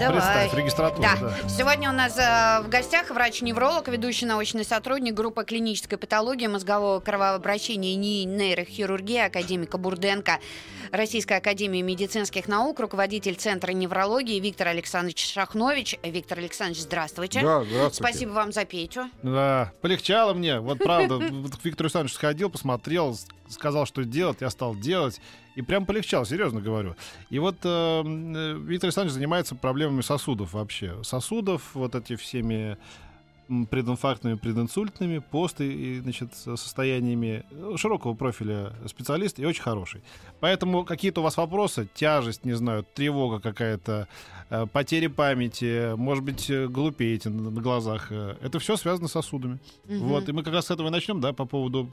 Давай. Представь, регистратура. Да. да. Сегодня у нас э, в гостях врач-невролог, ведущий научный сотрудник группы клинической патологии мозгового кровообращения и НИИ нейрохирургии академика Бурденко Российской академии медицинских наук, руководитель Центра неврологии Виктор Александрович Шахнович. Виктор Александрович, здравствуйте. Да, здравствуйте. Спасибо вам за Петю. Да, полегчало мне. Вот правда, к Виктору Александровичу сходил, посмотрел, сказал, что делать, я стал делать. И прям полегчало, серьезно говорю. И вот э, Виктор Александрович занимается проблемами сосудов вообще. Сосудов, вот эти всеми прединфарктными, прединсультными, пост и, и, значит, со- состояниями э, широкого профиля специалист и очень хороший. Поэтому какие-то у вас вопросы, тяжесть, не знаю, тревога какая-то, э, потери памяти, может быть, э, глупеете на, на глазах, э, это все связано с сосудами. Мгм. Вот, и мы как раз с этого и начнем, да, по поводу,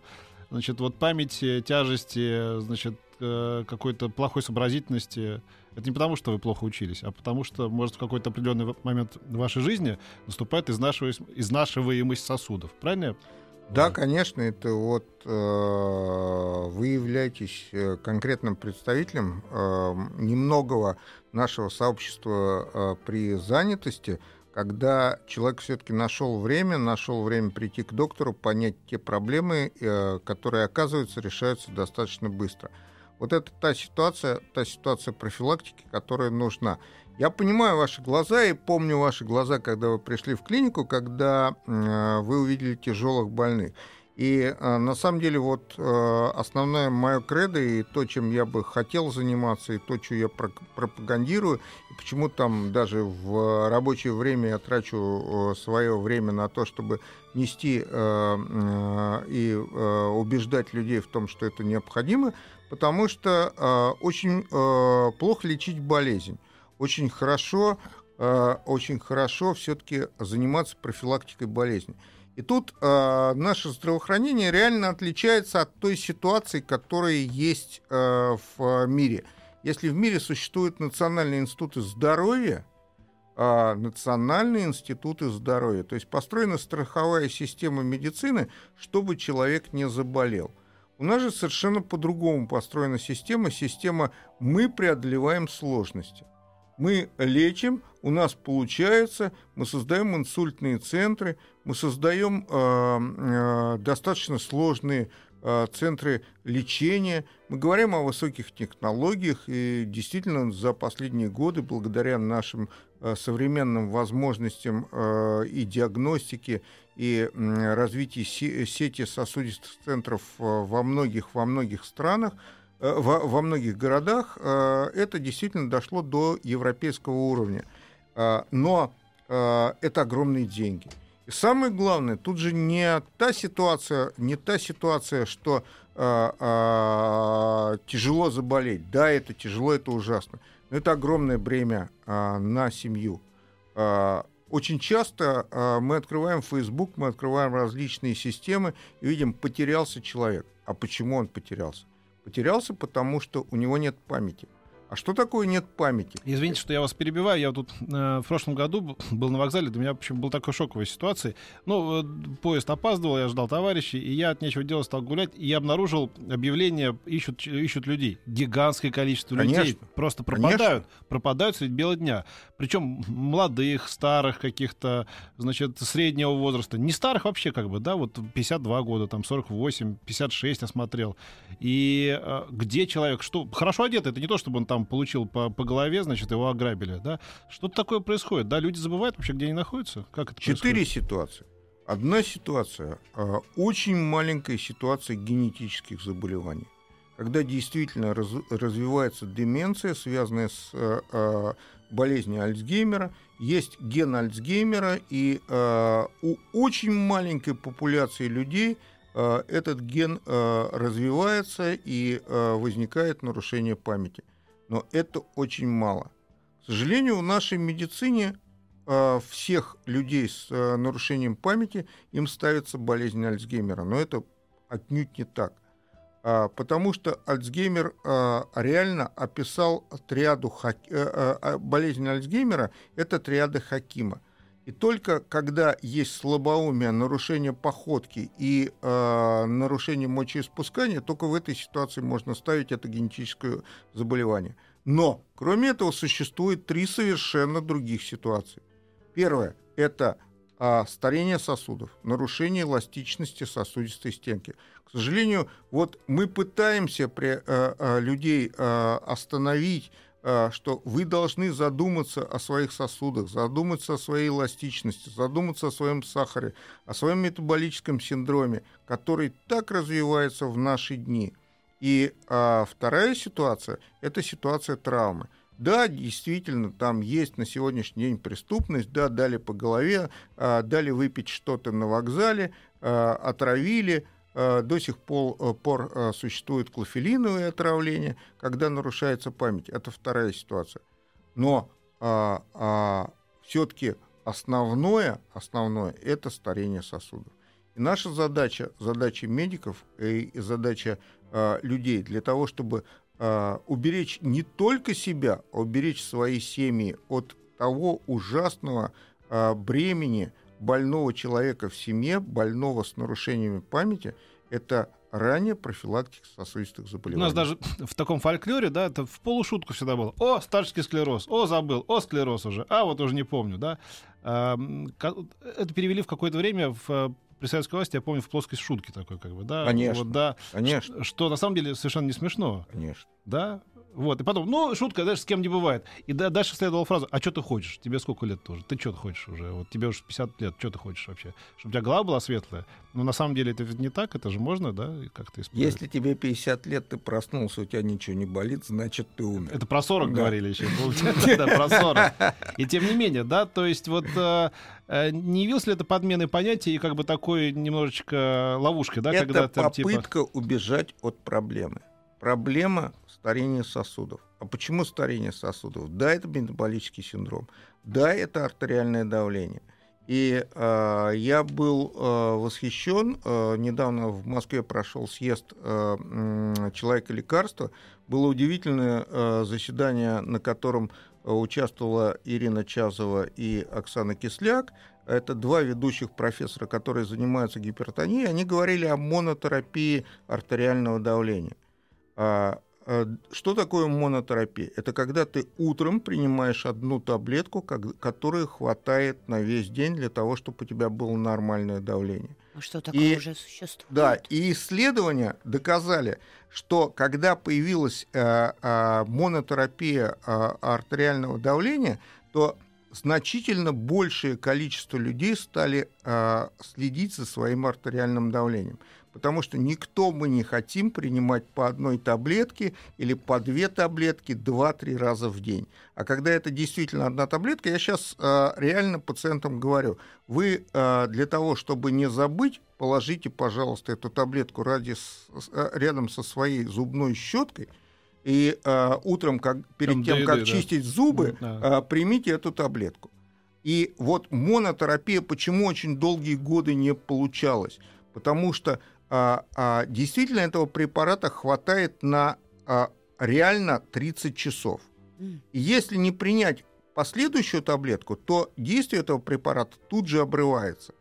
значит, вот памяти, тяжести, значит, э, какой-то плохой сообразительности. Это не потому, что вы плохо учились, а потому что, может, в какой-то определенный момент в вашей жизни наступает изнашиваемость, сосудов. Правильно? Да, конечно, это вот э, вы являетесь э, конкретным представителем э, немногого нашего сообщества э, при занятости, когда человек все-таки нашел время, нашел время прийти к доктору, понять те проблемы, э, которые, оказывается, решаются достаточно быстро. Вот это та ситуация, та ситуация профилактики, которая нужна. Я понимаю ваши глаза и помню ваши глаза, когда вы пришли в клинику, когда э, вы увидели тяжелых больных. И э, на самом деле вот э, основное мое кредо и то, чем я бы хотел заниматься, и то, что я про- пропагандирую, и почему там даже в рабочее время я трачу свое время на то, чтобы нести э, э, и э, убеждать людей в том, что это необходимо, потому что э, очень э, плохо лечить болезнь. Очень хорошо, э, очень хорошо все-таки заниматься профилактикой болезни. И тут э, наше здравоохранение реально отличается от той ситуации, которая есть э, в мире. Если в мире существуют национальные институты здоровья, а, национальные институты здоровья, то есть построена страховая система медицины, чтобы человек не заболел. У нас же совершенно по-другому построена система. Система «мы преодолеваем сложности». Мы лечим, у нас получается, мы создаем инсультные центры, мы создаем э, э, достаточно сложные э, центры лечения. Мы говорим о высоких технологиях, и действительно за последние годы, благодаря нашим э, современным возможностям э, и диагностики, и м, развитию се- сети сосудистых центров э, во многих, во многих странах, э, во, во многих городах, э, это действительно дошло до европейского уровня. Э, Но э, это огромные деньги. И самое главное, тут же не та ситуация, не та ситуация, что э, э, тяжело заболеть. Да, это тяжело, это ужасно. Но это огромное бремя э, на семью. Э, очень часто э, мы открываем Facebook, мы открываем различные системы и видим, потерялся человек. А почему он потерялся? Потерялся, потому что у него нет памяти. А что такое нет памяти? Извините, что я вас перебиваю. Я тут э, в прошлом году был на вокзале, для меня почему был такой шоковой ситуации. Ну, э, поезд опаздывал, я ждал товарищей, и я от нечего делать стал гулять, и я обнаружил объявление «Ищут, ищут людей». Гигантское количество людей Конечно. просто Конечно. пропадают. Пропадают средь бела дня. Причем молодых, старых, каких-то, значит, среднего возраста. Не старых вообще, как бы, да, вот 52 года, там 48, 56 я смотрел. И э, где человек, что хорошо одет, это не то, чтобы он там получил по, по голове, значит, его ограбили, да. Что-то такое происходит, да, люди забывают вообще, где они находятся, как это Четыре происходит? ситуации. Одна ситуация, а, очень маленькая ситуация генетических заболеваний. Когда действительно раз- развивается деменция, связанная с э, э, болезнью Альцгеймера, есть ген Альцгеймера, и э, у очень маленькой популяции людей э, этот ген э, развивается и возникает нарушение памяти. Но это очень мало. К сожалению, в нашей медицине э, всех людей с э, нарушением памяти им ставится болезнь Альцгеймера, но это отнюдь не так. А, потому что Альцгеймер а, реально описал триаду а, а, болезнь Альцгеймера, это триада Хакима. И только когда есть слабоумие, нарушение походки и э, нарушение мочеиспускания, только в этой ситуации можно ставить это генетическое заболевание. Но, кроме этого, существует три совершенно других ситуации. Первое – это э, старение сосудов, нарушение эластичности сосудистой стенки. К сожалению, вот мы пытаемся при, э, э, людей э, остановить что вы должны задуматься о своих сосудах, задуматься о своей эластичности, задуматься о своем сахаре, о своем метаболическом синдроме, который так развивается в наши дни. И а, вторая ситуация – это ситуация травмы. Да, действительно, там есть на сегодняшний день преступность, да, дали по голове, а, дали выпить что-то на вокзале, а, отравили – Э, до сих пор, э, пор э, существует клофелиновое отравление, когда нарушается память. Это вторая ситуация. Но а, а, все-таки основное, основное – это старение сосудов. И наша задача, задача медиков и задача а, людей для того, чтобы а, уберечь не только себя, а уберечь свои семьи от того ужасного а, бремени, больного человека в семье, больного с нарушениями памяти, это ранее профилактика сосудистых заболеваний. У нас даже в таком фольклоре, да, это в полушутку всегда было. О, старческий склероз, о, забыл, о, склероз уже, а, вот уже не помню, да. Это перевели в какое-то время в э, при советской власти, я помню, в плоскость шутки такой, как бы, да. Конечно. Вот, да, конечно. Что, что на самом деле совершенно не смешно. Конечно. Да, вот, и потом, ну, шутка, даже с кем не бывает. И да, дальше следовала фраза, а что ты хочешь? Тебе сколько лет тоже? Ты что ты хочешь уже? Вот тебе уже 50 лет, что ты хочешь вообще? Чтобы у тебя голова была светлая. Но на самом деле это ведь не так, это же можно, да, как-то исправить. Если тебе 50 лет, ты проснулся, у тебя ничего не болит, значит, ты умер. Это про 40 да. говорили еще. Да, про 40. И тем не менее, да, то есть вот э, э, не явился ли это подменой понятия и как бы такой немножечко ловушкой, да, когда там типа... попытка убежать от проблемы. Проблема старения сосудов. А почему старение сосудов? Да, это метаболический синдром. Да, это артериальное давление. И э, я был э, восхищен. Э, недавно в Москве прошел съезд э, человека лекарства. Было удивительное э, заседание, на котором участвовала Ирина Чазова и Оксана Кисляк. Это два ведущих профессора, которые занимаются гипертонией. Они говорили о монотерапии артериального давления. Что такое монотерапия? Это когда ты утром принимаешь одну таблетку, которой хватает на весь день для того, чтобы у тебя было нормальное давление. А что такое и, уже существует? Да, и исследования доказали, что когда появилась э, э, монотерапия э, артериального давления, то значительно большее количество людей стали э, следить за своим артериальным давлением потому что никто мы не хотим принимать по одной таблетке или по две таблетки два-три раза в день. А когда это действительно одна таблетка, я сейчас э, реально пациентам говорю, вы э, для того, чтобы не забыть, положите, пожалуйста, эту таблетку ради, э, рядом со своей зубной щеткой, и э, утром, как, перед Там тем, как да. чистить зубы, да. э, примите эту таблетку. И вот монотерапия почему очень долгие годы не получалась? Потому что а, а, действительно этого препарата хватает на а, реально 30 часов. И если не принять последующую таблетку, то действие этого препарата тут же обрывается.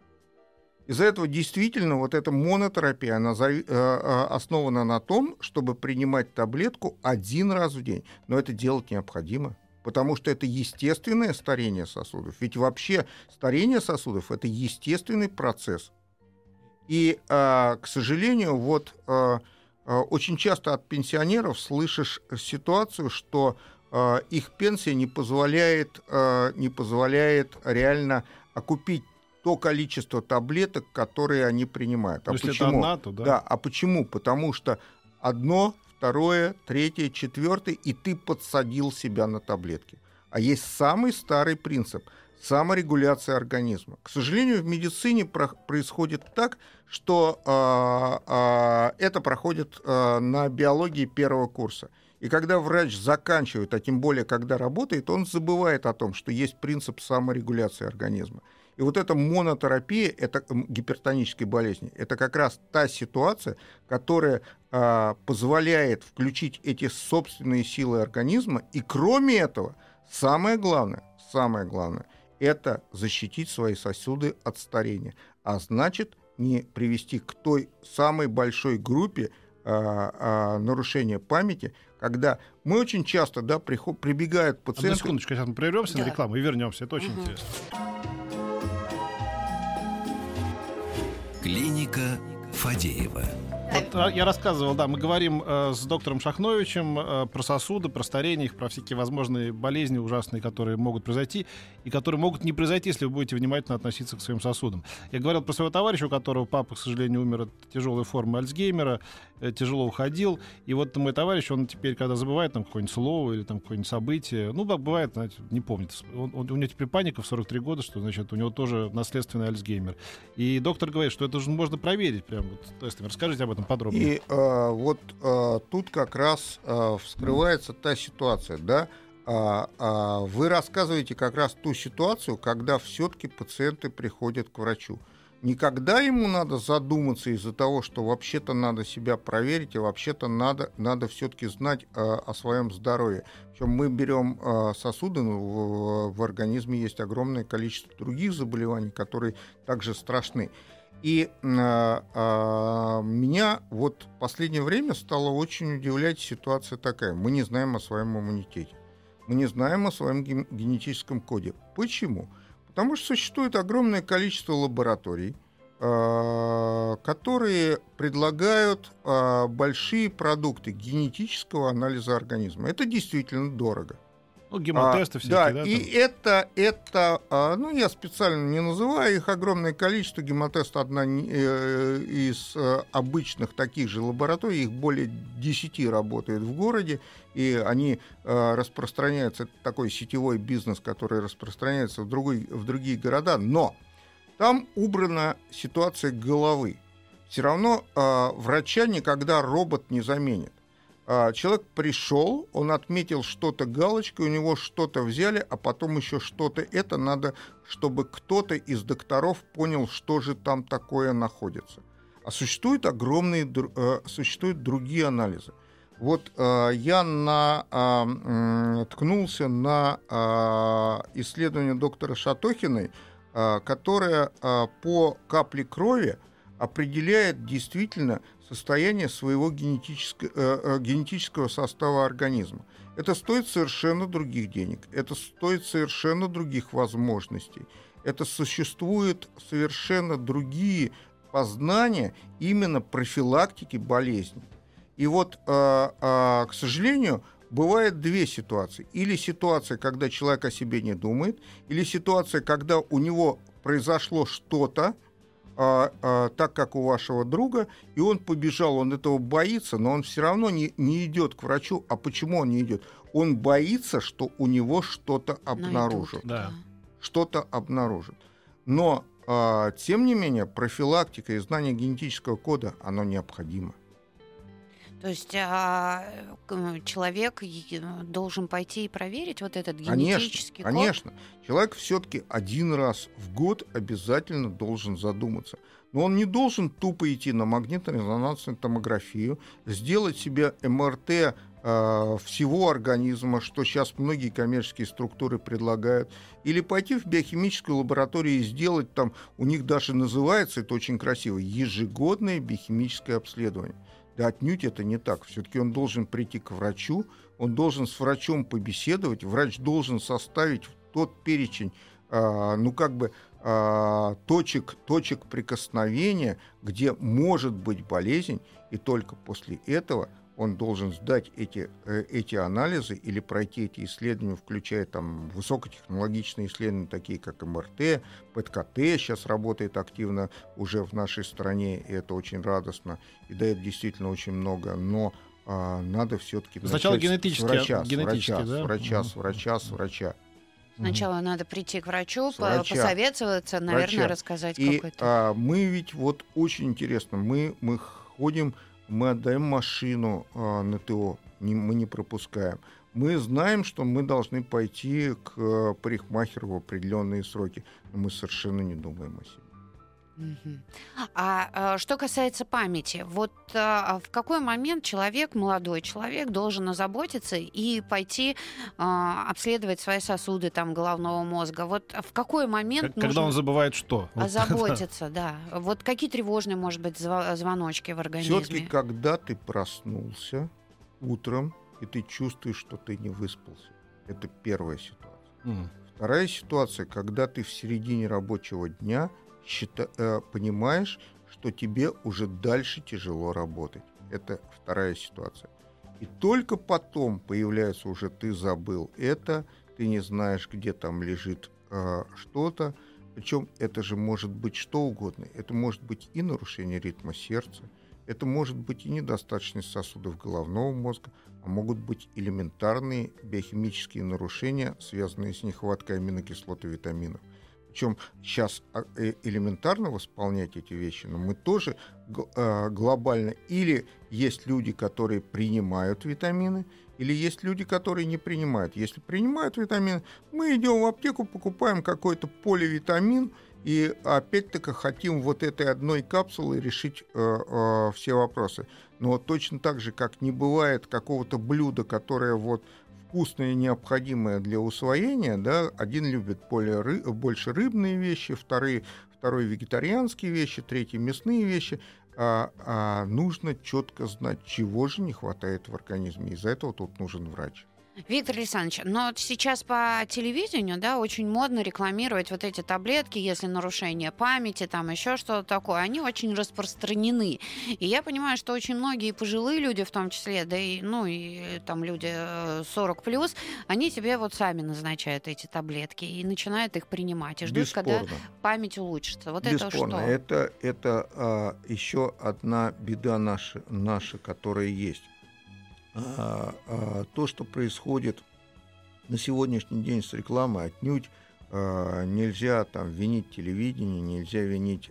Из-за этого действительно вот эта монотерапия, она э, э, основана на том, чтобы принимать таблетку один раз в день. Но это делать необходимо, потому что это естественное старение сосудов. Ведь вообще старение сосудов – это естественный процесс. И, а, к сожалению, вот а, а, очень часто от пенсионеров слышишь ситуацию, что их пенсия не позволяет, не позволяет реально окупить то количество таблеток, которые они принимают. А Если почему? Это одна, то, да? да, а почему? Потому что одно, второе, третье, четвертое, и ты подсадил себя на таблетки. А есть самый старый принцип – саморегуляция организма. К сожалению, в медицине про- происходит так, что э, э, это проходит э, на биологии первого курса. И когда врач заканчивает, а тем более когда работает, он забывает о том, что есть принцип саморегуляции организма. И вот эта монотерапия, это гипертонической болезни, это как раз та ситуация, которая э, позволяет включить эти собственные силы организма. И кроме этого, самое главное, самое главное, это защитить свои сосуды от старения. А значит, не привести к той самой большой группе а, а, нарушения памяти, когда мы очень часто да, приход, прибегают пациенты... Одну секундочку, сейчас мы прервемся да. на рекламу и вернемся. Это очень угу. интересно. Клиника Фадеева. Вот а, я рассказывал, да, мы говорим э, с доктором Шахновичем э, про сосуды, про старение, их, про всякие возможные болезни ужасные, которые могут произойти, и которые могут не произойти, если вы будете внимательно относиться к своим сосудам. Я говорил про своего товарища, у которого папа, к сожалению, умер от тяжелой формы Альцгеймера, тяжело уходил. И вот мой товарищ, он теперь, когда забывает там какое-нибудь слово или там какое-нибудь событие, ну, бывает, знаете, не помнит. Он, он, у него теперь паника в 43 года, что, значит, у него тоже наследственный Альцгеймер. И доктор говорит, что это же можно проверить прям вот тестами. Расскажите об этом подробнее. И э, вот э, тут как раз э, вскрывается та ситуация, да, а, а, вы рассказываете как раз ту ситуацию, когда все-таки пациенты приходят к врачу. Никогда ему надо задуматься из-за того, что вообще-то надо себя проверить, и вообще-то надо, надо все-таки знать а, о своем здоровье. Причем мы берем а, сосуды, ну, в, в организме есть огромное количество других заболеваний, которые также страшны. И э, э, меня вот в последнее время стало очень удивлять ситуация такая. Мы не знаем о своем иммунитете. Мы не знаем о своем генетическом коде. Почему? Потому что существует огромное количество лабораторий, э, которые предлагают э, большие продукты генетического анализа организма. Это действительно дорого. Ну, гемотесты а, всякие, да? да и там? это, это, а, ну, я специально не называю их огромное количество. Гемотест одна э, из э, обычных таких же лабораторий, их более 10 работает в городе, и они э, распространяются, это такой сетевой бизнес, который распространяется в, другой, в другие города, но там убрана ситуация головы. Все равно э, врача никогда робот не заменит. А, человек пришел, он отметил что-то галочкой, у него что-то взяли, а потом еще что-то. Это надо, чтобы кто-то из докторов понял, что же там такое находится. А существуют огромные, э, существуют другие анализы. Вот э, я на, э, ткнулся на э, исследование доктора Шатохиной, которое по капле крови определяет действительно состояние своего генетического, э, э, генетического состава организма. Это стоит совершенно других денег, это стоит совершенно других возможностей, это существуют совершенно другие познания именно профилактики болезней. И вот, э, э, к сожалению, бывает две ситуации. Или ситуация, когда человек о себе не думает, или ситуация, когда у него произошло что-то, а, а, так, как у вашего друга, и он побежал, он этого боится, но он все равно не, не идет к врачу. А почему он не идет? Он боится, что у него что-то обнаружат. Да. Что-то обнаружат. Но, а, тем не менее, профилактика и знание генетического кода, оно необходимо. То есть а, человек должен пойти и проверить вот этот генетический конечно, код? Конечно. Человек все-таки один раз в год обязательно должен задуматься. Но он не должен тупо идти на магнитно-резонансную томографию, сделать себе МРТ а, всего организма, что сейчас многие коммерческие структуры предлагают, или пойти в биохимическую лабораторию и сделать там, у них даже называется, это очень красиво, ежегодное биохимическое обследование. Да отнюдь это не так. Все-таки он должен прийти к врачу, он должен с врачом побеседовать, врач должен составить тот перечень, э, ну как бы э, точек, точек прикосновения, где может быть болезнь, и только после этого он должен сдать эти, э, эти анализы или пройти эти исследования, включая там высокотехнологичные исследования, такие как МРТ, ПТКТ сейчас работает активно уже в нашей стране, и это очень радостно, и дает действительно очень много, но а, надо все-таки Сначала генетически, с врача, с врача, да? с врача, с врача, с врача. Сначала угу. надо прийти к врачу, врача. посоветоваться, наверное, врача. рассказать и, какой-то. А, мы ведь вот очень интересно, мы, мы ходим мы отдаем машину э, на ТО, не, мы не пропускаем. Мы знаем, что мы должны пойти к э, парикмахеру в определенные сроки, но мы совершенно не думаем о себе. А, а, что касается памяти, вот а, в какой момент человек, молодой человек, должен озаботиться и пойти а, обследовать свои сосуды там головного мозга? Вот в какой момент Когда нужно он забывает что? Озаботиться, да? Вот какие тревожные, может быть, звоночки в организме? Все-таки, когда ты проснулся утром, и ты чувствуешь, что ты не выспался. Это первая ситуация. Вторая ситуация, когда ты в середине рабочего дня э, понимаешь, что тебе уже дальше тяжело работать. Это вторая ситуация. И только потом появляется уже ты забыл это, ты не знаешь, где там лежит э, что-то. Причем это же может быть что угодно. Это может быть и нарушение ритма сердца, это может быть и недостаточность сосудов головного мозга, а могут быть элементарные биохимические нарушения, связанные с нехваткой аминокислот и витаминов. Причем сейчас а, э, элементарно восполнять эти вещи, но мы тоже э, глобально. Или есть люди, которые принимают витамины, или есть люди, которые не принимают. Если принимают витамины, мы идем в аптеку, покупаем какой-то поливитамин, и опять-таки хотим вот этой одной капсулой решить э, э, все вопросы. Но точно так же, как не бывает какого-то блюда, которое вот вкусное и необходимое для усвоения, да, один любит более ры- больше рыбные вещи, вторые, второй вегетарианские вещи, третий мясные вещи. А, а нужно четко знать, чего же не хватает в организме. Из-за этого тут нужен врач. Виктор Александрович, но вот сейчас по телевидению, да, очень модно рекламировать вот эти таблетки, если нарушение памяти, там еще что-то такое, они очень распространены. И я понимаю, что очень многие пожилые люди, в том числе, да и, ну, и там люди э, 40 плюс, они себе вот сами назначают эти таблетки и начинают их принимать, и ждут, когда Бесспорно. память улучшится. Вот Бесспорно. это что? Это, это а, еще одна беда наша, наша, которая есть. А, а, то, что происходит на сегодняшний день с рекламой, отнюдь а, нельзя там винить телевидение, нельзя винить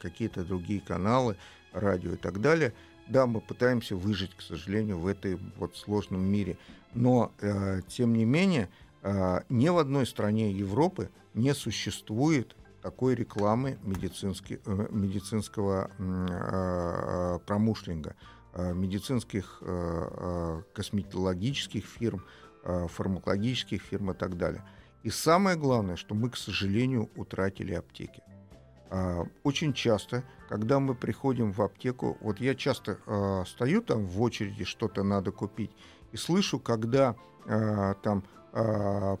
какие-то другие каналы, радио и так далее. Да, мы пытаемся выжить, к сожалению, в этой вот сложном мире. Но, э, тем не менее, ни в одной стране Европы не существует такой рекламы э, медицинского э, медицинских э, э, косметологических фирм, э, фармакологических фирм и так далее. И самое главное, что мы, к сожалению, утратили аптеки. Очень часто, когда мы приходим в аптеку, вот я часто стою там в очереди, что-то надо купить, и слышу, когда там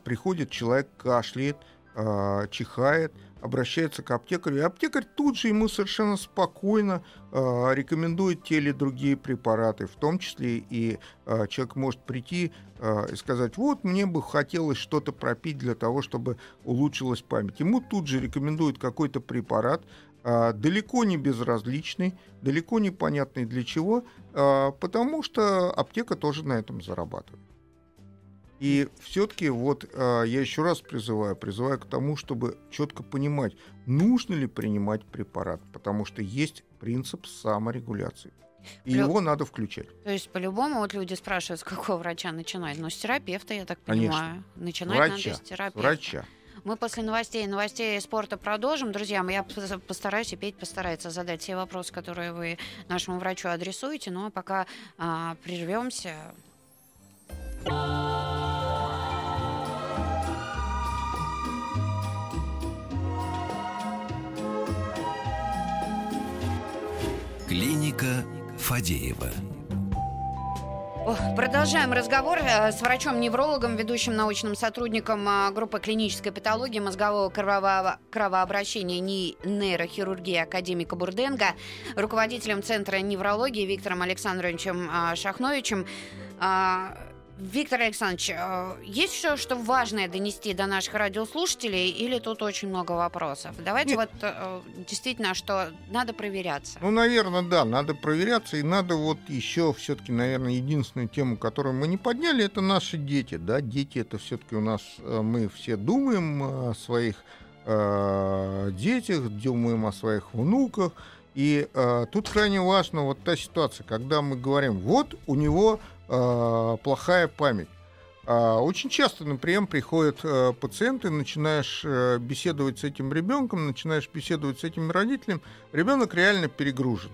приходит человек, кашляет, а, чихает, обращается к аптекарю, и аптекарь тут же ему совершенно спокойно а, рекомендует те или другие препараты, в том числе и а, человек может прийти и сказать, вот мне бы хотелось что-то пропить для того, чтобы улучшилась память. Ему тут же рекомендуют какой-то препарат, далеко не безразличный, далеко не понятный для чего, потому что аптека тоже на этом зарабатывает. И все-таки вот а, я еще раз призываю, призываю к тому, чтобы четко понимать, нужно ли принимать препарат, потому что есть принцип саморегуляции. И Плю- его надо включать. То есть, по-любому, вот люди спрашивают, с какого врача начинать. Ну, с терапевта, я так Конечно. понимаю. Начинать Врача. надо с терапевта. Врача. Мы после новостей новостей спорта продолжим. Друзья, я пос- постараюсь, и Петь постарается задать все вопросы, которые вы нашему врачу адресуете. Ну, а пока а, прервемся. Клиника Фадеева. Продолжаем разговор э, с врачом-неврологом, ведущим научным сотрудником а, группы клинической патологии мозгового кровообращения НИИ нейрохирургии академика Бурденко, руководителем Центра неврологии Виктором Александровичем а, Шахновичем. Виктор Александрович, э, есть еще что важное донести до наших радиослушателей или тут очень много вопросов? Давайте Нет. вот э, действительно, что надо проверяться. Ну, наверное, да, надо проверяться, и надо вот еще все-таки, наверное, единственную тему, которую мы не подняли, это наши дети, да, дети это все-таки у нас, э, мы все думаем о своих э, детях, думаем о своих внуках, и э, тут крайне важна вот та ситуация, когда мы говорим, вот у него э, плохая память. А, очень часто на прием приходят э, пациенты, начинаешь э, беседовать с этим ребенком, начинаешь беседовать с этим родителем, ребенок реально перегружен.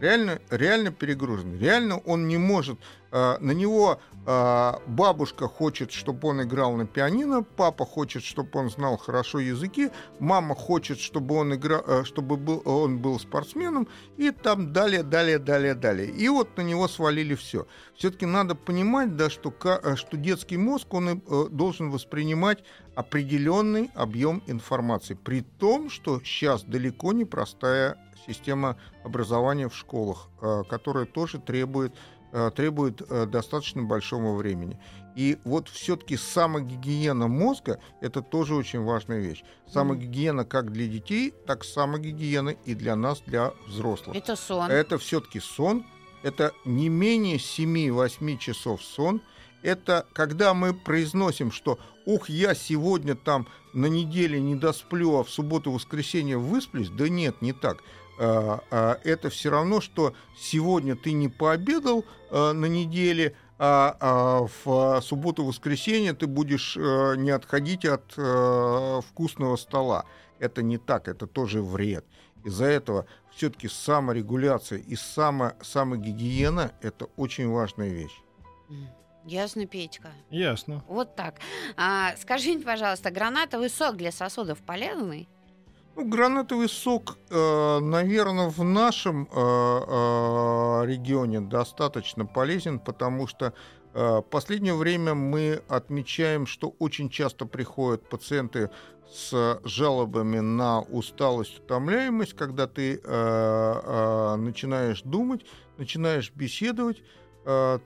Реально, реально перегружен. Реально он не может. Э, на него э, бабушка хочет, чтобы он играл на пианино, папа хочет, чтобы он знал хорошо языки, мама хочет, чтобы он играл, э, чтобы был, он был спортсменом, и там далее, далее, далее, далее. И вот на него свалили все. Все-таки надо понимать, да, что, э, что детский мозг он э, должен воспринимать определенный объем информации, при том, что сейчас далеко не простая система образования в школах, э, которая тоже требует, э, требует э, достаточно большого времени. И вот все-таки самогигиена мозга – это тоже очень важная вещь. Самогигиена как для детей, так самогигиена и для нас, для взрослых. Это сон. Это все-таки сон. Это не менее 7-8 часов сон. Это когда мы произносим, что «Ух, я сегодня там на неделе не досплю, а в субботу-воскресенье высплюсь». Да нет, не так. А, а, это все равно, что сегодня ты не пообедал а, на неделе, а в субботу-воскресенье ты будешь э, не отходить от э, вкусного стола. Это не так, это тоже вред. Из-за этого все-таки саморегуляция и само, самогигиена – это очень важная вещь. Ясно, Петька. Ясно. Вот так. А, скажите, пожалуйста, гранатовый сок для сосудов полезный? Ну, гранатовый сок, э, наверное, в нашем э, э, регионе достаточно полезен, потому что в последнее время мы отмечаем, что очень часто приходят пациенты с жалобами на усталость, утомляемость, когда ты начинаешь думать, начинаешь беседовать,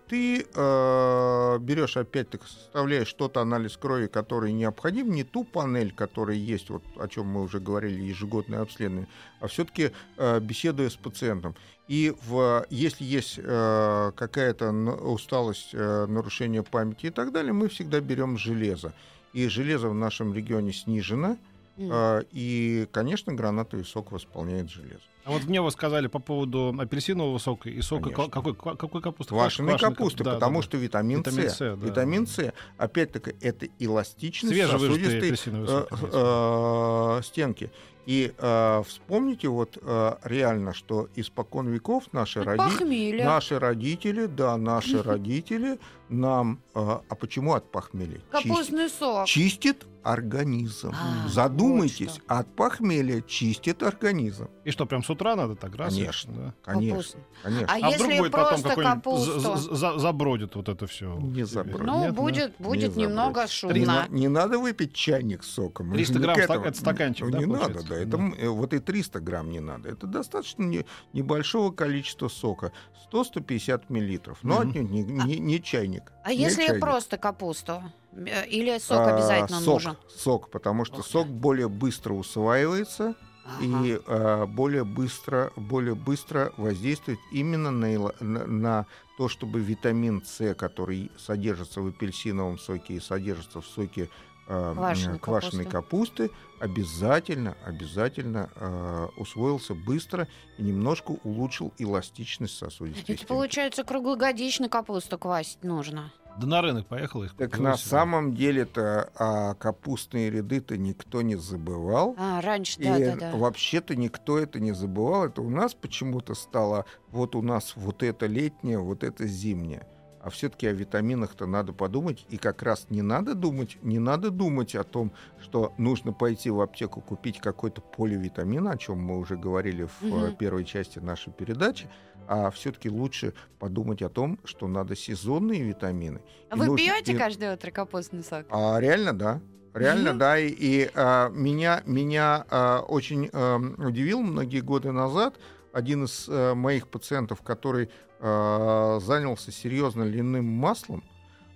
ты э, берешь опять-таки, составляешь тот анализ крови, который необходим, не ту панель, которая есть, вот о чем мы уже говорили, ежегодное обследование, а все-таки э, беседуя с пациентом. И в, если есть э, какая-то усталость, э, нарушение памяти и так далее, мы всегда берем железо. И железо в нашем регионе снижено, э, и, конечно, гранатовый сок восполняет железо. А вот мне вы сказали по поводу апельсинового сока и сока какой, какой капусты? Квашеной капусты, да, потому да, что витамин, витамин С. С да. Витамин С, опять-таки, это эластичность сосудистой э, э, стенки. И э, вспомните вот э, реально, что испокон веков наши, роди... наши родители, да, наши родители нам... Э, а почему от похмелья? Капустный Чист... сок. Чистит организм. А, Задумайтесь, вот от похмелья чистит организм. И что, прям с утра надо так раз? Конечно, да? конечно, конечно. А, а если вдруг будет потом какой-нибудь забродит вот это все? Не забродит. Ну, Нет, будет, да? будет не немного шумно. Не, не надо выпить чайник с соком. 300 грамм этого. это стаканчик, ну, да, Не получается? надо, да. Это, да. Вот и 300 грамм не надо. Это достаточно не, небольшого количества сока. 100-150 миллилитров. Но угу. отнюдь не, не, не чайник. А не если чайник. просто капусту? Э, или сок а, обязательно сок, нужен? Сок, потому что Ох, сок более быстро усваивается ага. и а, более быстро, более быстро воздействует именно на, на, на то, чтобы витамин С, который содержится в апельсиновом соке и содержится в соке а, квашеной, квашеной капусты. капусты, обязательно, обязательно э, усвоился быстро и немножко улучшил эластичность сосудистой Это получается круглогодично капусту квасить нужно. Да на рынок поехал их. Так на самом деле-то а капустные ряды-то никто не забывал. А, раньше, да, и да, да. вообще-то никто это не забывал. Это у нас почему-то стало, вот у нас вот это летнее, вот это зимнее. А все-таки о витаминах-то надо подумать. И как раз не надо думать, не надо думать о том, что нужно пойти в аптеку купить какой-то поливитамин, о чем мы уже говорили в угу. первой части нашей передачи а все-таки лучше подумать о том, что надо сезонные витамины. А вы нужно... пьете и... каждое утро капустный сок? А, реально, да. Реально, mm-hmm. да. И, и а, меня, меня а, очень а, удивил многие годы назад один из а, моих пациентов, который а, занялся серьезно льняным маслом.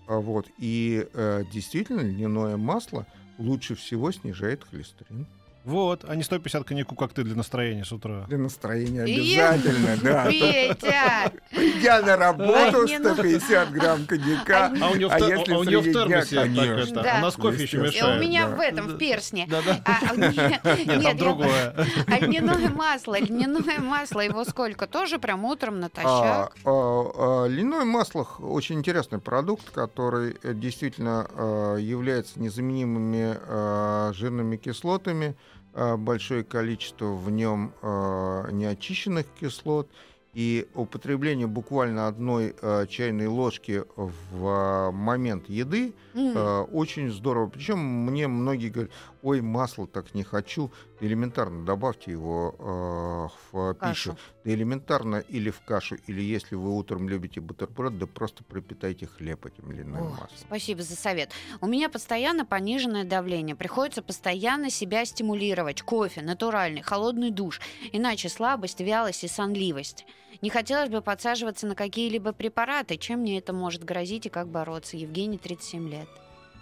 А, вот, и а, действительно льняное масло лучше всего снижает холестерин. Вот, а не 150 коньяку, как ты для настроения с утра. Для настроения И- обязательно, да. Петя! Придя на работу, Ай, не ну- 150 грамм коньяка. А у нее в, А тер- если а у неё в среди дня, термосе так конечно. это, Да. у нас кофе еще Естественно. у мешает. меня да. в этом, в персне. А, а, нет, Нет, нет, там я- другое. А льняное масло, льняное масло, его сколько? Тоже прям утром натощак? а, а, Льняное масло очень интересный продукт, который э, действительно э, является незаменимыми э, жирными кислотами. Э, Большое количество в нем э, неочищенных кислот. И употребление буквально одной э, чайной ложки в э, момент еды. Э, Очень здорово. Причем мне многие говорят, ой, масло так не хочу. Элементарно добавьте его э, в Кашу. пищу. Да элементарно или в кашу, или если вы утром любите бутерброд, да просто пропитайте хлеб этим льняным маслом. Спасибо за совет. У меня постоянно пониженное давление. Приходится постоянно себя стимулировать. Кофе, натуральный, холодный душ. Иначе слабость, вялость и сонливость. Не хотелось бы подсаживаться на какие-либо препараты. Чем мне это может грозить и как бороться? Евгений, 37 лет.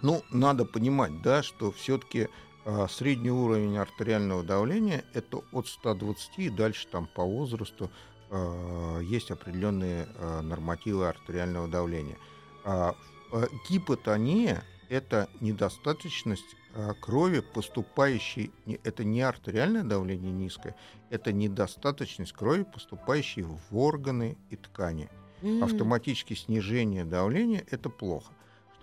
Ну, надо понимать, да, что все-таки средний уровень артериального давления это от 120 и дальше там по возрасту э, есть определенные э, нормативы артериального давления. А, гипотония это недостаточность крови, поступающей, это не артериальное давление низкое, это недостаточность крови, поступающей в органы и ткани автоматически снижение давления это плохо.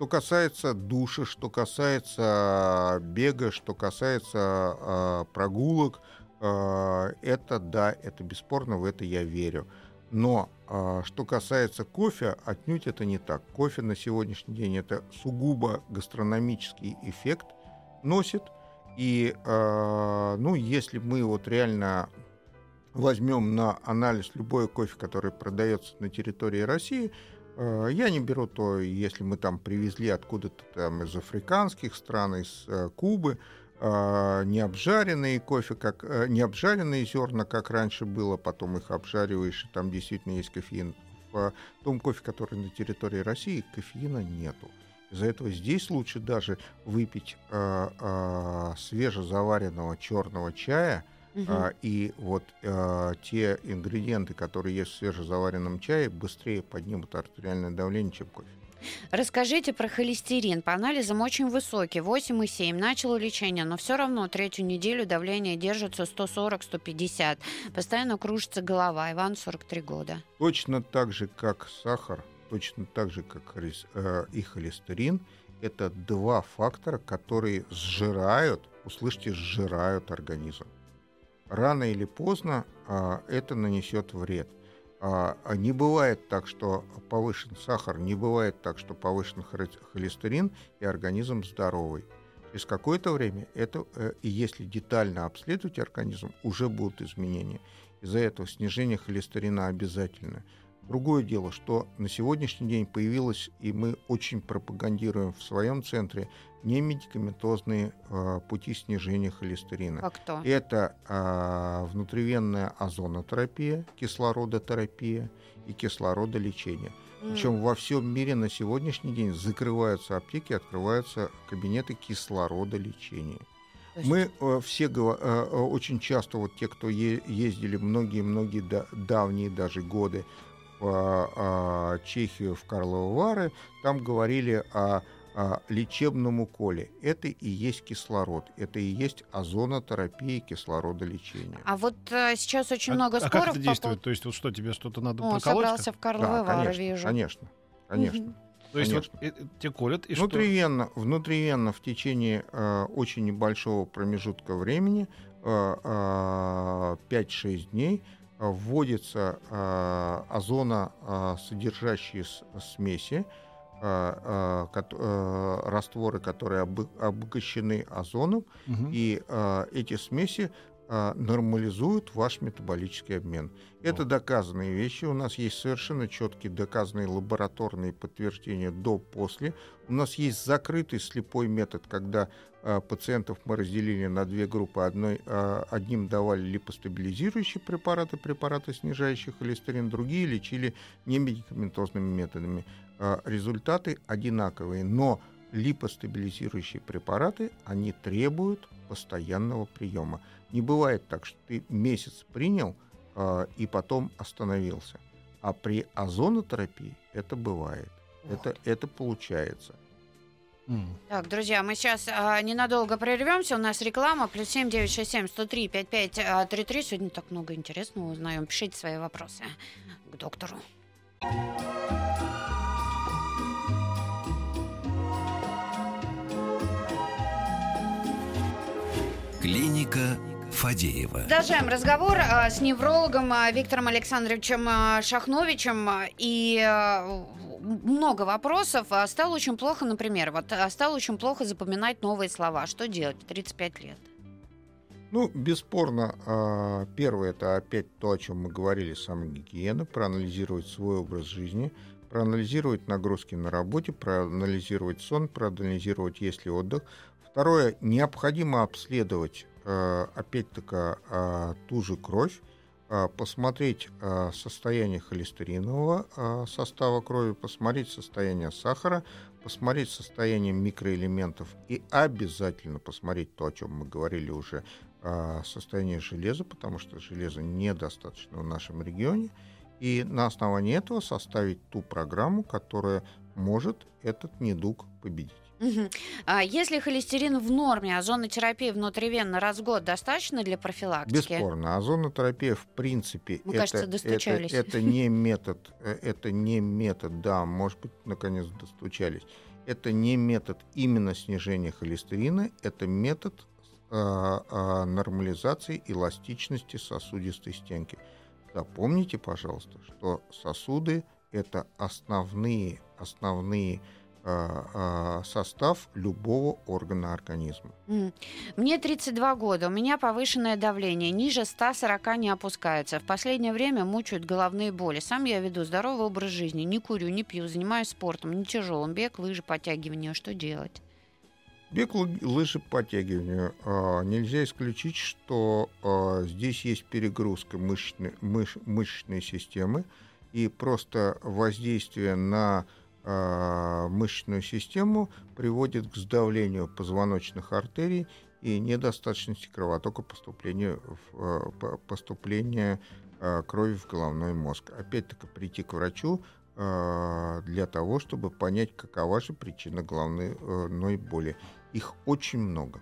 Что касается душа, что касается бега, что касается э, прогулок, э, это да, это бесспорно, в это я верю. Но э, что касается кофе, отнюдь это не так. Кофе на сегодняшний день это сугубо гастрономический эффект носит. И, э, ну, если мы вот реально возьмем на анализ любой кофе, который продается на территории России, я не беру то, если мы там привезли откуда-то там из африканских стран, из э, Кубы, э, не обжаренные кофе, как э, не обжаренные зерна, как раньше было, потом их обжариваешь, и там действительно есть кофеин. В том кофе, который на территории России, кофеина нету. Из-за этого здесь лучше даже выпить э, э, свежезаваренного черного чая, Мгм. а, и вот а, те ингредиенты, которые есть в свежезаваренном чае, быстрее поднимут артериальное давление, чем кофе. Расскажите про холестерин. По анализам очень высокий, 8,7. Начал лечение, но все равно третью неделю давление держится 140-150. Постоянно кружится голова. Иван, 43 года. Точно так же, как сахар, точно так же, как э, и холестерин, это два фактора, которые сжирают, услышьте, сжирают организм. Рано или поздно а, это нанесет вред. А, а не бывает так, что повышен сахар, не бывает так, что повышен холестерин, и организм здоровый. Через какое-то время это, э, и если детально обследовать организм, уже будут изменения. Из-за этого снижение холестерина обязательно. Другое дело, что на сегодняшний день появилось, и мы очень пропагандируем в своем центре, немедикаментозные э, пути снижения холестерина. Как то? Это а, внутривенная озонотерапия, кислородотерапия и кислородолечение. М. Причем во всем мире на сегодняшний день закрываются аптеки, открываются кабинеты кислородолечения. Есть- Мы э, все э, э, очень часто, вот те, кто е- ездили многие-многие да- давние даже годы в а, Чехию, в Карловы Вары, там говорили о, о лечебном уколе. Это и есть кислород, это и есть озонотерапия и кислородолечение. А вот э, сейчас очень А- много а как споров это по действует? поводу- То есть вот что, тебе что-то надо О, проколоть? собрался в Карловы Да, Вары, конечно, вижу. конечно, конечно. Мгм. То есть вот конечно. тебе колят, и что? внутривенно, внутривенно в течение э, очень небольшого промежутка времени, э, э, 5-6 дней, э, вводятся э, озоносодержащие смеси, э, кот- э, растворы, которые обогащены озоном, Мгм. и эти смеси нормализуют ваш метаболический обмен. Это доказанные вещи. У нас есть совершенно четкие доказанные лабораторные подтверждения до-после. У нас есть закрытый слепой метод, когда э, пациентов мы разделили на две группы. Одной, э, одним давали липостабилизирующие препараты, препараты, снижающие холестерин, другие лечили немедикаментозными методами. Э, результаты одинаковые, но липостабилизирующие препараты, они требуют постоянного приема. Не бывает так, что ты месяц принял э, и потом остановился. А при озонотерапии это бывает. Вот. Это, это получается. Так, друзья, мы сейчас а, ненадолго прервемся. У нас реклама. Плюс семь девять шесть семь сто три пять пять а, три три. Сегодня так много интересного узнаем. Пишите свои вопросы к доктору. Клиника Фадеева. Продолжаем разговор а, с неврологом а, Виктором Александровичем а, Шахновичем. И много вопросов. Стало очень плохо, например, вот стало очень плохо запоминать новые слова. Что делать? 35 лет. Ну, бесспорно, первое это опять то, о чем мы говорили, самогигиена, проанализировать свой образ жизни, проанализировать нагрузки на работе, проанализировать сон, проанализировать, есть ли отдых. Второе, необходимо обследовать Э, опять-таки э, ту же кровь, э, посмотреть состояние холестеринового состава крови, посмотреть состояние сахара, посмотреть состояние микроэлементов и обязательно посмотреть то, о чем мы говорили уже, состояние железа, потому что железа недостаточно в нашем регионе, и на основании этого составить ту программу, которая может этот недуг победить. А если холестерин в норме, озонотерапия внутривенно раз в год достаточно для профилактики? Бесспорно. Озонотерапия, в принципе, Мы, это, кажется, достучались. это, это не метод, э, это не метод, да, может быть, наконец достучались. Это не метод именно снижения холестерина, это метод э, э, нормализации эластичности сосудистой стенки. Запомните, пожалуйста, что сосуды это основные, основные состав любого органа организма. Мне 32 года, у меня повышенное давление, ниже 140 не опускается. В последнее время мучают головные боли. Сам я веду здоровый образ жизни, не курю, не пью, занимаюсь спортом, не тяжелым, бег, лыжи, подтягивания. Что делать? Бег, лыжи, подтягивания. А, нельзя исключить, что а, здесь есть перегрузка мышечной, мыш, мышечной системы и просто воздействие на мышечную систему приводит к сдавлению позвоночных артерий и недостаточности кровотока поступления, в, а, поступления а, крови в головной мозг. Опять-таки прийти к врачу для того, чтобы понять, какова же причина головной боли. Их очень много.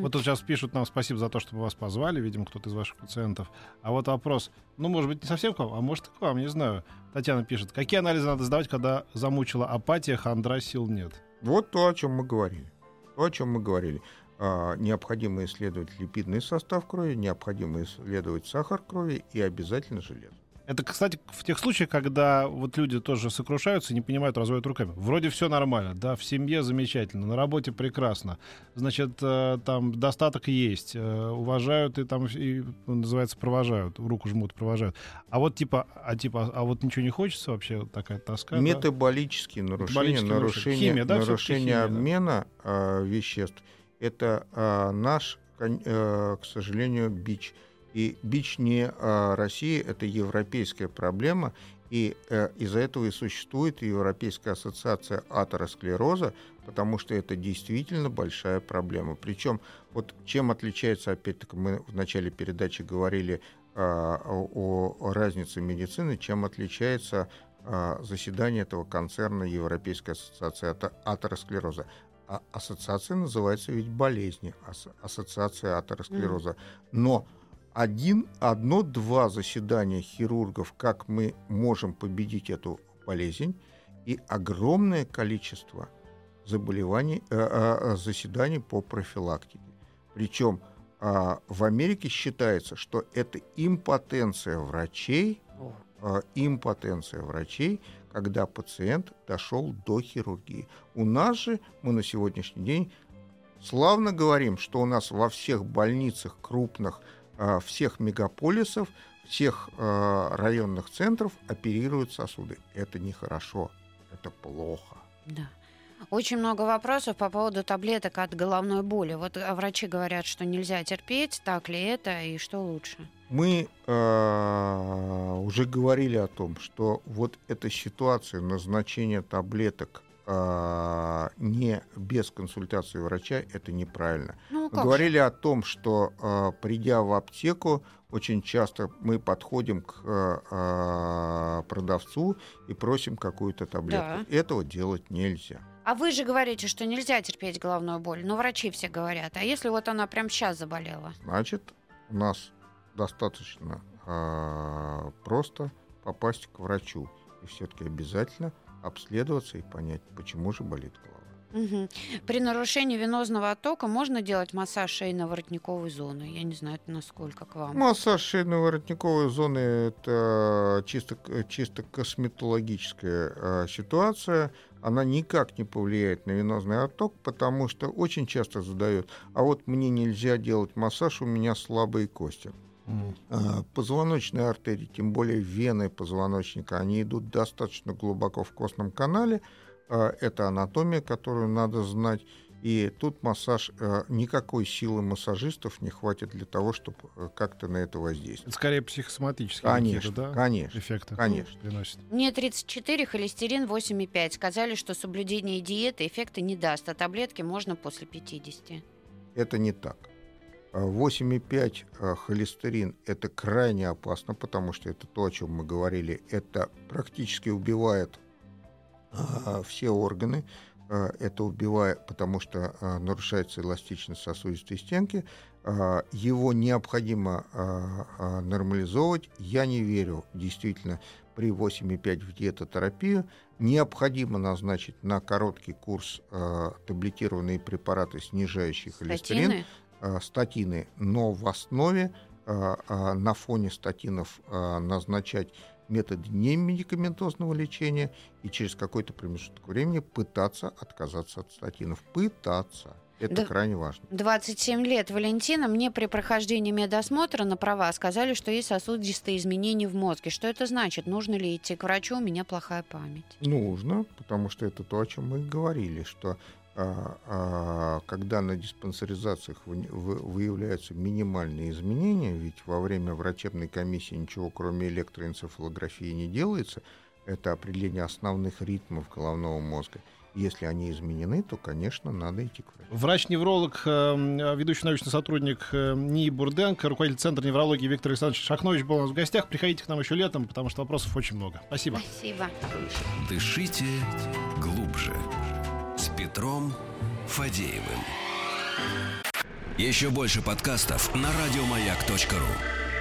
Вот тут сейчас пишут нам спасибо за то, что вы вас позвали, видимо, кто-то из ваших пациентов. А вот вопрос, ну, может быть, не совсем к вам, а может, к вам, не знаю. Татьяна пишет, какие анализы надо сдавать, когда замучила апатия, хандра, сил нет? Вот то, о чем мы говорили. То, о чем мы говорили. А, необходимо исследовать липидный состав крови, необходимо исследовать сахар крови и обязательно железо. Это, кстати, в тех случаях, когда вот люди тоже сокрушаются, не понимают, разводят руками. Вроде все нормально, да, в семье замечательно, на работе прекрасно, значит, э, там достаток есть, э, уважают и там, и, ну, называется, провожают, руку жмут, провожают. А вот типа, а типа, а вот ничего не хочется вообще, такая тоска? Метаболические да? нарушения, Метаболические нарушения, химия, да, нарушение химия, обмена да? веществ, это э, наш, э, к сожалению, бич – и бич не а, России, это европейская проблема, и э, из-за этого и существует Европейская ассоциация атеросклероза, потому что это действительно большая проблема. Причем вот чем отличается, опять-таки, мы в начале передачи говорили а, о, о разнице медицины, чем отличается а, заседание этого концерна Европейской ассоциации атеросклероза. А ассоциация называется ведь болезни, ас, ассоциация атеросклероза. Но один, одно-два заседания хирургов, как мы можем победить эту болезнь, и огромное количество заболеваний, э, э, заседаний по профилактике. Причем э, в Америке считается, что это импотенция врачей, э, импотенция врачей, когда пациент дошел до хирургии. У нас же мы на сегодняшний день славно говорим, что у нас во всех больницах крупных Э, всех мегаполисов, всех э, районных центров оперируют сосуды. Это нехорошо, это плохо. Да. Очень много вопросов по поводу таблеток от головной боли. Вот э, врачи говорят, что нельзя терпеть, так ли это и что лучше? Мы э, уже говорили о том, что вот эта ситуация назначения таблеток э, не без консультации врача, это неправильно. Ну, Мы как говорили о том, что э, придя в аптеку, очень часто мы подходим к э, продавцу и просим какую-то таблетку. Этого делать нельзя. А вы же говорите, что нельзя терпеть головную боль. Но врачи все говорят. А если вот она прямо сейчас заболела? Значит, у нас достаточно э, просто попасть к врачу. И все-таки обязательно обследоваться и понять, почему же болит голова. Мгм. При нарушении венозного оттока можно делать массаж шейно-воротниковой зоны? Я не знаю, это насколько к вам. Массаж шейно-воротниковой зоны – это чисто, чисто косметологическая э, ситуация. Она никак не повлияет на венозный отток, потому что очень часто задают, а вот мне нельзя делать массаж, у меня слабые кости. А, Позвоночные артерии, тем более вены позвоночника, они идут достаточно глубоко в костном канале. А, Это анатомия, которую надо знать. И тут массаж, э, никакой силы массажистов не хватит для того, чтобы э, как-то на это воздействовать. Скорее психосоматические Конечно, да? конечно, эффекты конечно. приносит. Мне 34, холестерин 8,5. Сказали, что соблюдение диеты эффекта не даст, а таблетки можно после 50. Это не так. А 8,5 э, холестерин – это крайне опасно, потому что это то, о чем мы говорили. Это практически убивает а, все органы. А, Это убивает, потому что а, нарушается эластичность сосудистой стенки. А, Его необходимо а, а, нормализовывать. Я не верю действительно при 8,5 в диетотерапию. Необходимо назначить на короткий курс а, таблетированные препараты, снижающие холестерин Статины? Э, статины, но в основе э, э, на фоне статинов назначать методы немедикаментозного лечения и через какой-то промежуток времени пытаться отказаться от статинов. Пытаться. Это Да. крайне важно. 27 лет. Валентина, мне при прохождении медосмотра на права сказали, что есть сосудистые изменения в мозге. Что это значит? Нужно ли идти к врачу? У меня плохая память. Нужно, потому что это то, о чем мы говорили, что когда на диспансеризациях вы- вы- выявляются минимальные изменения, ведь во время врачебной комиссии ничего кроме электроэнцефалографии не делается, это определение основных ритмов головного мозга. Если они изменены, то, конечно, надо идти к врачу. Врач-невролог, э, ведущий научный сотрудник э, НИИ Бурденко, руководитель Центра неврологии Виктор Александрович Шахнович был у нас в гостях. Приходите к нам еще летом, потому что вопросов очень много. Спасибо. Спасибо. Дышите глубже. Петром Фадеевым. Еще больше подкастов на радиомаяк.ру.